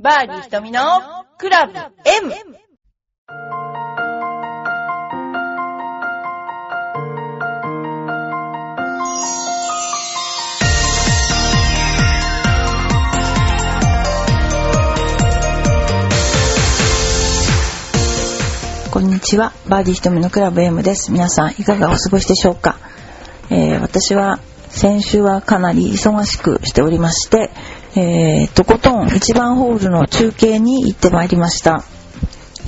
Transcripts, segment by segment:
バーディー瞳のクラブ M! こんにちは。バーディー瞳のクラブ M です。皆さんいかがお過ごしでしょうか、えー私は先週はかなり忙しくしておりまして、えーとことん1番ホールの中継に行ってまいりました。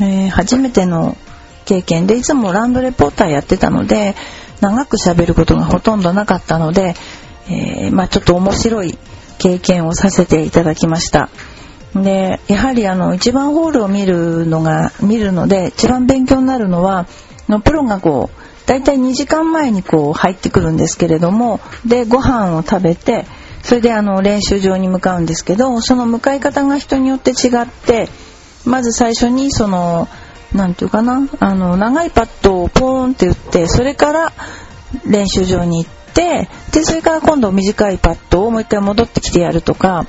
えー初めての経験でいつもランドレポーターやってたので長く喋ることがほとんどなかったので、えーまあちょっと面白い経験をさせていただきました。でやはりあの一番ホールを見るのが見るので一番勉強になるのはのプロがこう大体2時間前にこう入ってくるんですけれどもでご飯を食べてそれであの練習場に向かうんですけどその向かい方が人によって違ってまず最初にそのなんていうかなあの長いパットをポーンって打ってそれから練習場に行ってでそれから今度短いパットをもう一回戻ってきてやるとか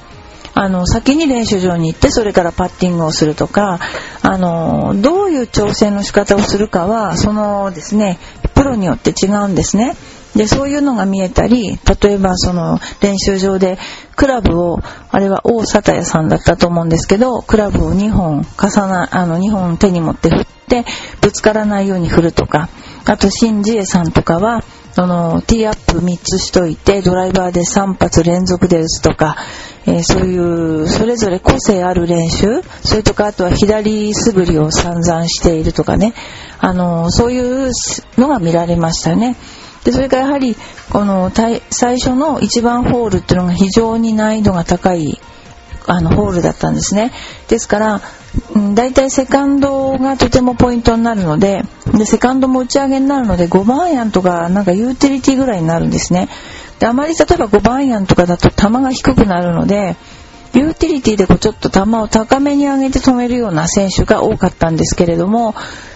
あの先に練習場に行ってそれからパッティングをするとかあのどういう調整の仕方をするかはそのですねプロによって違うんですね。でそういうのが見えたり例えばその練習場でクラブをあれは大里屋さんだったと思うんですけどクラブを2本重なあの2本手に持って振ってぶつからないように振るとかあと新次恵さんとかはそのティーアップ3つしといてドライバーで3発連続で打つとか、えーそういうそれぞれ個性ある練習それとかあとは左素振りを散々しているとかねあのそういうのが見られましたね。でそれからやはりこの最初の1番ホールっていうのが非常に難易度が高いあのホールだったんですね。ですからうん大体セカンドがとてもポイントになるのででセカンドも打ち上げになるので5番アイアンとかなんかユーティリティぐらいになるんですね。であまり例えば5番アイアンとかだと球が低くなるのでユーティリティでこうちょっと球を高めに上げて止めるような選手が多かったんですけれども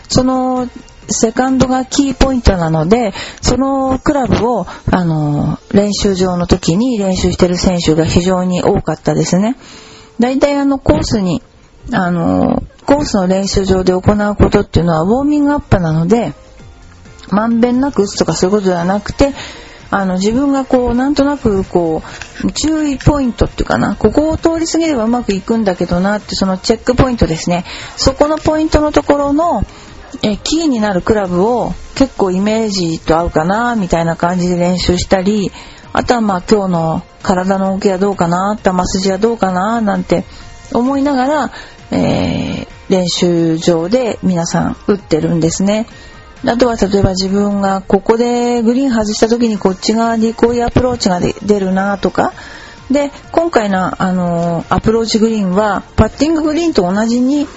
そのセカンドがキーポイントなのでそのクラブをあの練習場の時に練習してる選手が非常に多かったですね。だいたいあのコースにあのコースの練習場で行うことっていうのはウォーミングアップなのでまんべんなく打つとかそういうことではなくてあの自分がこうなんとなくこう注意ポイントっていうかなここを通り過ぎればうまくいくんだけどなってそのチェックポイントですねそこのポイントのところのえキーになるクラブを結構イメージと合うかなみたいな感じで練習したりあとはまあ今日の体の動きはどうかな球筋はどうかななんて思いながら、えー練習場で皆さん打ってるんですね。あとは例えば自分がここでグリーン外した時にこっち側にこういうアプローチが出るなとかで今回のあのアプローチグリーンはパッティンググリーンと同じに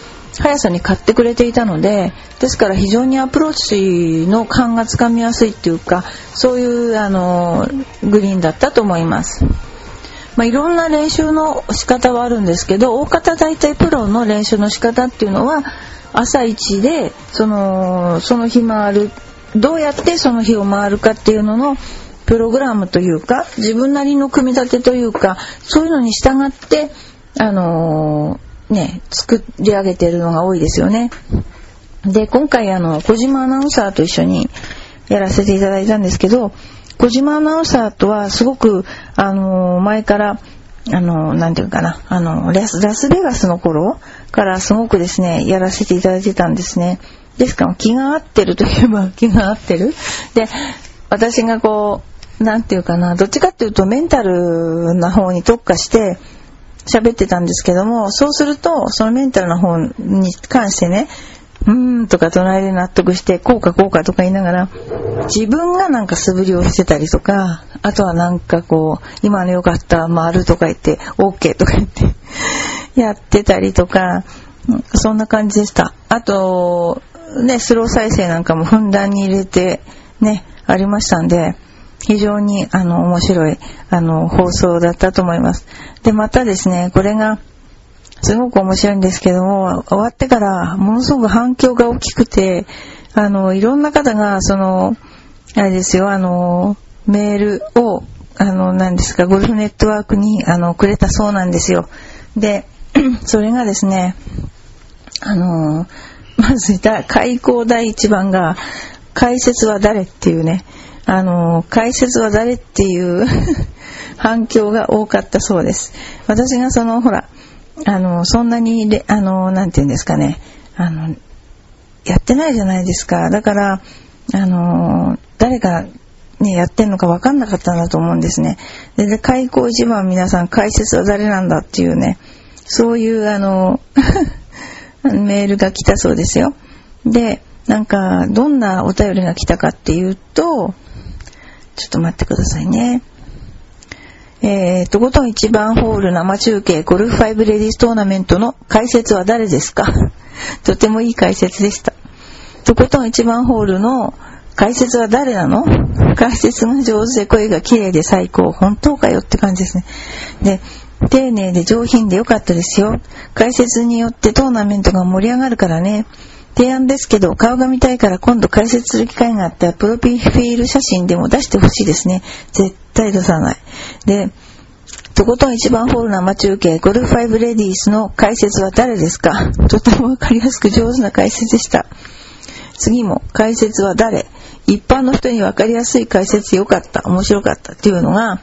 速さに買ってくれていたのでですから非常にアプローチの感がつかみやすいっていうかそういうあのグリーンだったと思います。まあ、いろんな練習の仕方はあるんですけど大方大体プロの練習の仕方っていうのは朝一でそのその日回るどうやってその日を回るかっていうののプログラムというか自分なりの組み立てというかそういうのに従ってあのね作り上げてるのが多いですよね。で今回あの小島アナウンサーと一緒にやらせていただいたんですけど小島アナウンサーとはすごくあの前からあのなんていうかなあのラスラスベガスの頃からすごくですねやらせていただいてたんですね。ですから気が合ってるといえば 気が合ってる。で私がこうなんていうかなどっちかっていうとメンタルな方に特化して喋ってたんですけどもそうするとそのメンタルの方に関してねうーんとか隣で納得してこうかこうかとか言いながら自分がなんか素振りをしてたりとかあとはなんかこう今のよかった回るとか言って OK とか言って やってたりとかそんな感じでした。あとねスロー再生なんかもふんだんに入れてねありましたんで非常にあの面白いあの放送だったと思います。でまたですねこれがすごく面白いんですけども終わってからものすごく反響が大きくてあのいろんな方がそのあれですよあのメールをあの何ですかゴルフネットワークにあのくれたそうなんですよ。で それがですね、あの、まずだ、開口第一番が、解説は誰っていうね、あの、解説は誰っていう 反響が多かったそうです。私がその、ほら、あの、そんなに、あの、なんて言うんですかね、あの、やってないじゃないですか。だから、あの、誰がね、やってんのか分かんなかったんだと思うんですね。で、で開口一番皆さん解説は誰なんだっていうね、そういうあの、メールが来たそうですよ。で、なんか、どんなお便りが来たかっていうと、ちょっと待ってくださいね。えー、とことん一番ホール生中継ゴルフ5レディーストーナメントの解説は誰ですか？とてもいい解説でした。とことん一番ホールの解説は誰なの？解説が上手で声が綺麗で最高。本当かよって感じですね。で、丁寧で上品でよかったですよ。解説によってトーナメントが盛り上がるからね。提案ですけど、顔が見たいから今度解説する機会があったら、プロフィール写真でも出してほしいですね。絶対出さない。で、とことん一番ホール生中継、ゴルフ5レディースの解説は誰ですか？とてもわかりやすく上手な解説でした。次も、解説は誰？一般の人にわかりやすい解説よかった、面白かったっていうのが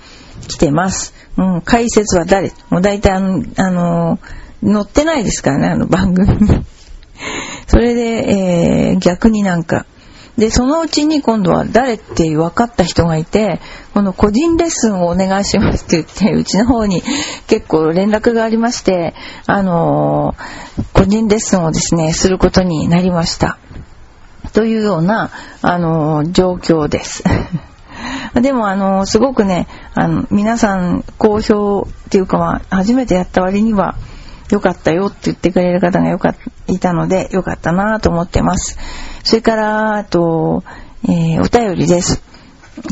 来てます。うん、解説は誰？もう大体あの、あの、載ってないですからね、あの番組に。それで、えー、逆になんか、で、そのうちに今度は誰って分かった人がいて、この個人レッスンをお願いしますって言って、うちの方に結構連絡がありまして、あのー、個人レッスンをですね、することになりました。というような、あの、状況です。でも、あの、すごくね、あの、皆さん好評っていうか、まあ、初めてやった割には、良かったよって言ってくれる方がよかいたので、良かったなと思ってます。それから、あと、えー、お便りです。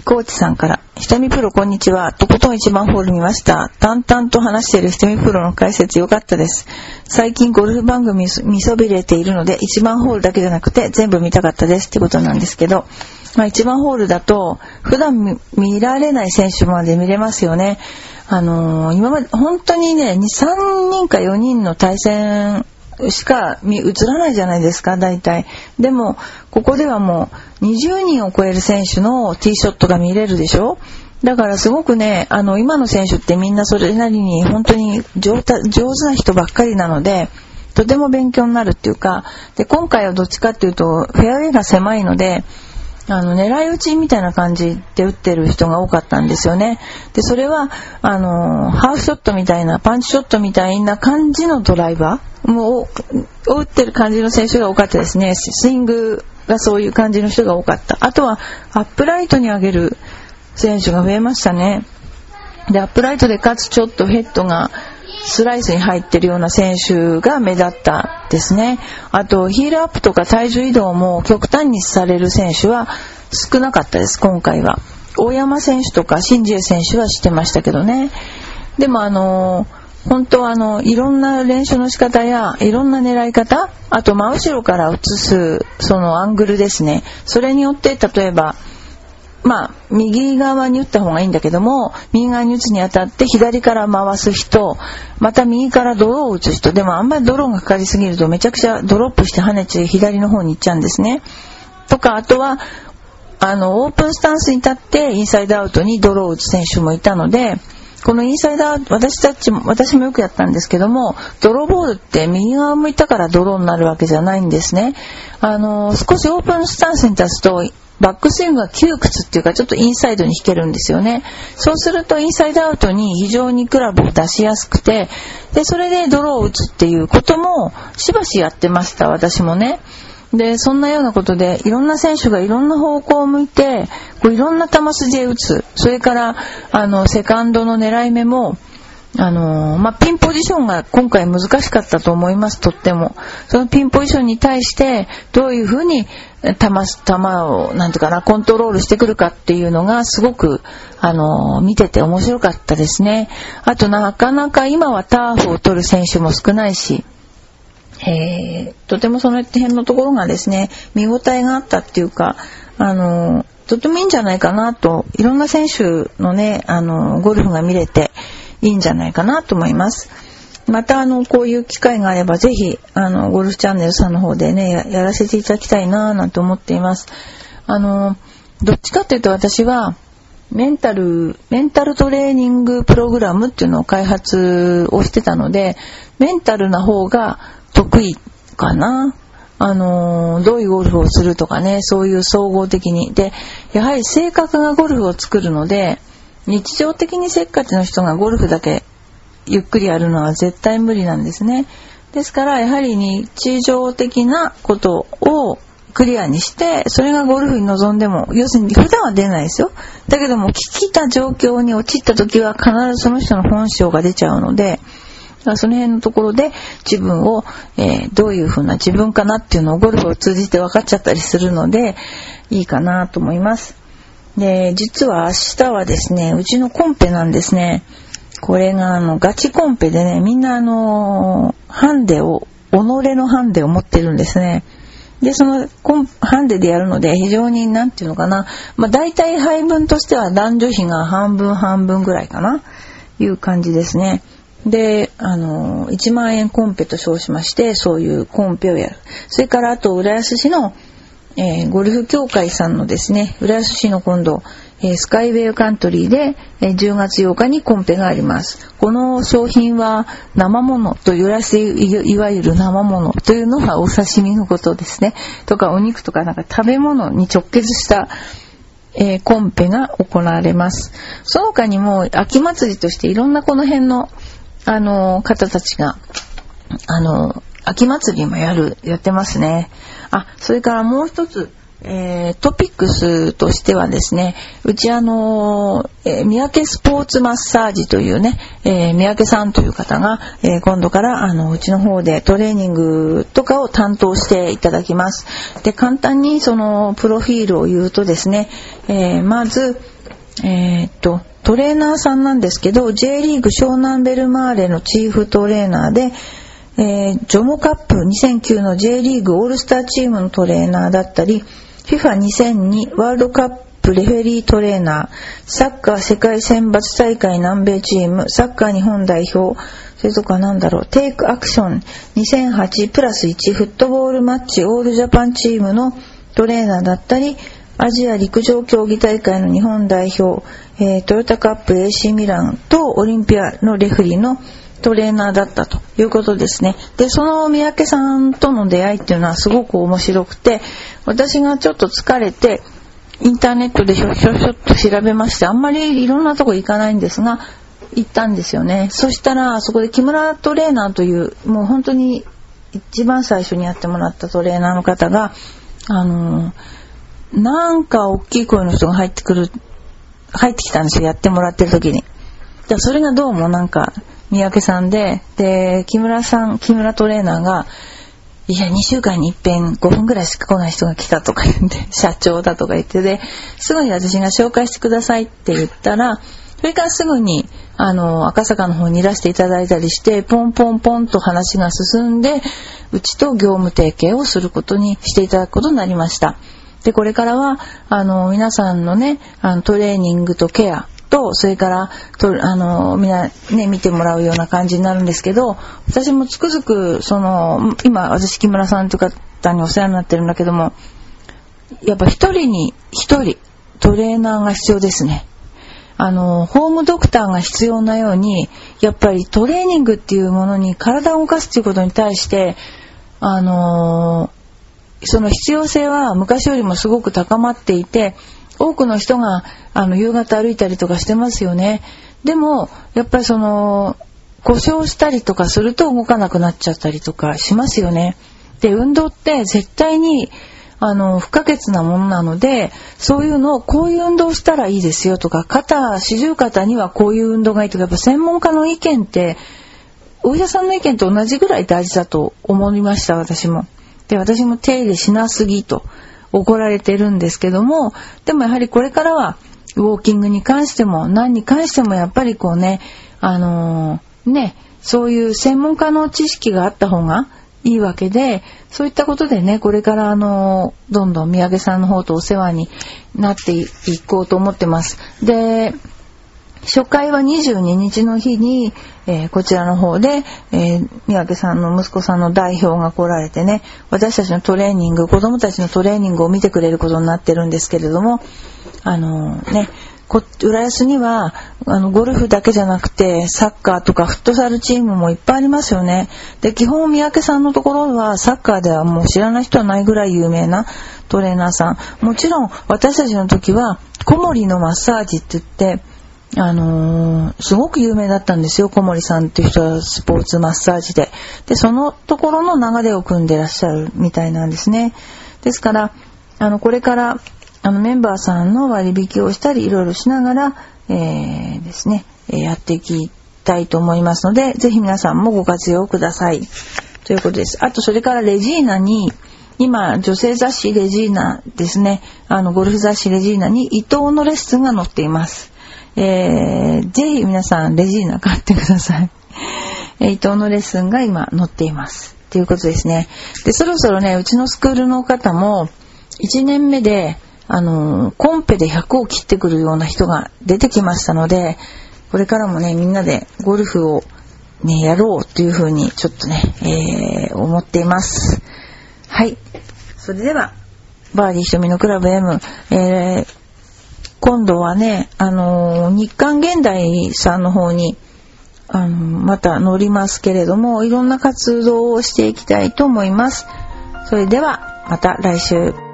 コーチさんから、ひとみプロこんにちは。とことん一番ホール見ました。淡々と話しているひとみプロの解説良かったです。最近ゴルフ番組見そびれているので、一番ホールだけじゃなくて全部見たかったですってことなんですけど、まあ一番ホールだと、普段見られない選手まで見れますよね。あのー、今まで本当にね、2、3人か4人の対戦しか映らないじゃないですか、大体。でも、ここではもう20人を超える選手のティーショットが見れるでしょ？だからすごくね、あの、今の選手ってみんなそれなりに本当に上手な人ばっかりなので、とても勉強になるっていうか、で、今回はどっちかっていうと、フェアウェイが狭いので、あの、狙い撃ちみたいな感じで打ってる人が多かったんですよね。で、それは、あの、ハーフショットみたいな、パンチショットみたいな感じのドライバーもう、打ってる感じの選手が多かったですね。スイングがそういう感じの人が多かった。あとは、アップライトに上げる選手が増えましたね。で、アップライトでかつちょっとヘッドがスライスに入ってるような選手が目立ったですね。あと、ヒールアップとか体重移動も極端にされる選手は少なかったです、今回は。大山選手とか新次選手は知ってましたけどね。でもあの本当あの、いろんな練習の仕方や、いろんな狙い方、あと真後ろから映す、そのアングルですね。それによって、例えば、まあ、右側に打った方がいいんだけども、右側に打つにあたって左から回す人、また右からドローを打つ人、でもあんまりドローがかかりすぎるとめちゃくちゃドロップして跳ねて左の方に行っちゃうんですね。とか、あとは、あの、オープンスタンスに立ってインサイドアウトにドローを打つ選手もいたので、このインサイドアウト、私たちも、私もよくやったんですけども、ドローボールって右側向いたからドローになるわけじゃないんですね。あの、少しオープンスタンスに立つと、バックスイングが窮屈っていうかちょっとインサイドに引けるんですよね。そうするとインサイドアウトに非常にクラブを出しやすくて、で、それでドローを打つっていうこともしばしやってました、私もね。で、そんなようなことで、いろんな選手がいろんな方向を向いて、こういろんな球筋で打つ。それから、あの、セカンドの狙い目も、あのー、まあ、ピンポジションが今回難しかったと思います、とっても。そのピンポジションに対して、どういうふうに球、球を、なんていうかな、コントロールしてくるかっていうのがすごく、あの、見てて面白かったですね。あと、なかなか今はターフを取る選手も少ないし、えー、とてもその辺のところがですね、見応えがあったっていうか、あの、とてもいいんじゃないかなと、いろんな選手のね、あのゴルフが見れて、いいんじゃないかなと思います。またあのこういう機会があればぜひあのゴルフチャンネルさんの方でねややらせていただきたいなぁなんて思っています。あのどっちかっていうと私はメンタルメンタルトレーニングプログラムっていうのを開発をしてたのでメンタルな方が得意かな。あのどういうゴルフをするとかねそういう総合的に。でやはり性格がゴルフを作るので日常的にせっかちの人がゴルフだけゆっくりやるのは絶対無理なんですね。ですからやはり日常的なことをクリアにしてそれがゴルフに臨んでも要するに普段は出ないですよ。だけども聞きた状況に陥った時は必ずその人の本性が出ちゃうのでその辺のところで自分を、えー、どういうふうな自分かなっていうのをゴルフを通じて分かっちゃったりするのでいいかなと思います。で実は明日はですねうちのコンペなんですね。これがあのガチコンペでねみんなあのハンデを己のハンデを持ってるんですね。でそのハンデでやるので非常に何て言うのかな。まあ大体配分としては男女比が半分半分ぐらいかな。いう感じですね。で、あの、1万円コンペと称しまして、そういうコンペをやる。それからあと、浦安市の、えー、ゴルフ協会さんのですね、浦安市の今度、えスカイウェイカントリーで、え10月8日にコンペがあります。この商品は生物と揺らしていわゆる生物というのはお刺身のことですね。とかお肉とかなんか食べ物に直結した、えー、コンペが行われます。その他にも秋祭りとしていろんなこの辺の、あの方たちが、あの秋祭りもやる、やってますね。あ、それからもう一つ、えー、トピックスとしてはですね、うちあの、えー、三宅スポーツマッサージというね、えー、三宅さんという方が、え、今度からあの、うちの方でトレーニングとかを担当していただきます。で、簡単にその、プロフィールを言うとですね、え、まず、え、っと、トレーナーさんなんですけど、J リーグ湘南ベルマーレのチーフトレーナーで、え、ジョモカップ2009の J リーグオールスターチームのトレーナーだったり、FIFA2002 ワールドカップレフェリートレーナー、サッカー世界選抜大会南米チーム、サッカー日本代表、それとかなんだろう、テイクアクション2008プラス1フットボールマッチオールジャパンチームのトレーナーだったり、アジア陸上競技大会の日本代表、えー、トヨタカップ AC ミランとオリンピアのレフリーのトレーナーだったということですね。で、その三宅さんとの出会いっていうのはすごく面白くて、私がちょっと疲れて、インターネットでひょひょひょっと調べまして、あんまりいろんなとこ行かないんですが、行ったんですよね。そしたら、そこで木村トレーナーという、もう本当に一番最初にやってもらったトレーナーの方が、あのー、なんか大きい声の人が入ってくる、入ってきたんですよ、やってもらってる時に。それがどうもなんか、三宅さんで、で、木村さん、木村トレーナーが、いや、2週間に一遍5分ぐらいしか来ない人が来たとか言って、社長だとか言ってで、すぐに私が紹介してくださいって言ったら、それからすぐに、あの、赤坂の方にいらしていただいたりして、ポンポンポンと話が進んで、うちと業務提携をすることにしていただくことになりました。で、これからは、あの、皆さんのね、あのトレーニングとケア、と、それから、とあの、みんなね、見てもらうような感じになるんですけど、私もつくづく、その、今、私木村さんという方にお世話になってるんだけども、やっぱ一人に一人、トレーナーが必要ですね。あの、ホームドクターが必要なように、やっぱりトレーニングっていうものに体を動かすっていうことに対して、あのその必要性は昔よりもすごく高まっていて、多くの人があの夕方歩いたりとかしてますよね。でもやっぱりその故障したりとかすると動かなくなっちゃったりとかしますよね。で運動って絶対にあの不可欠なものなのでそういうのをこういう運動したらいいですよとか肩四十肩にはこういう運動がいいとかやっぱ専門家の意見ってお医者さんの意見と同じぐらい大事だと思いました私も。で私も手入れしなすぎと怒られてるんですけどもでもやはりこれからはウォーキングに関しても何に関してもやっぱりこうねあのー、ねそういう専門家の知識があった方がいいわけでそういったことでねこれからあのどんどん三宅さんの方とお世話になっていこうと思ってます。で初回は22日の日に、えー、こちらの方で、えー、三宅さんの息子さんの代表が来られてね、私たちのトレーニング、子供たちのトレーニングを見てくれることになってるんですけれども、あのー、ね、こ浦安にはあのゴルフだけじゃなくてサッカーとかフットサルチームもいっぱいありますよね。で基本三宅さんのところはサッカーではもう知らない人はないぐらい有名なトレーナーさん。もちろん私たちの時は小森のマッサージって言ってあのー、すごく有名だったんですよ、小森さんっていう人はスポーツマッサージで。で、そのところの流れを組んでらっしゃるみたいなんですね。ですから、あの、これからあのメンバーさんの割引をしたりいろいろしながら、えー、ですね、やっていきたいと思いますので、ぜひ皆さんもご活用ください。ということです。あと、それからレジーナに、今、女性雑誌レジーナですね、あの、ゴルフ雑誌レジーナに伊藤のレッスンが載っています。えー、ぜひ皆さん、レジーナ買ってください。え伊藤のレッスンが今載っています。ということですね。で、そろそろね、うちのスクールの方も、1年目で、あの、コンペで100を切ってくるような人が出てきましたので、これからもね、みんなでゴルフをね、やろうというふうにちょっとね、えー、思っています。はい。それでは、バーディー瞳のクラブ M、えー、今度はね、あのー、日刊現代さんの方に、あのまた乗りますけれども、いろんな活動をしていきたいと思います。それでは、また来週。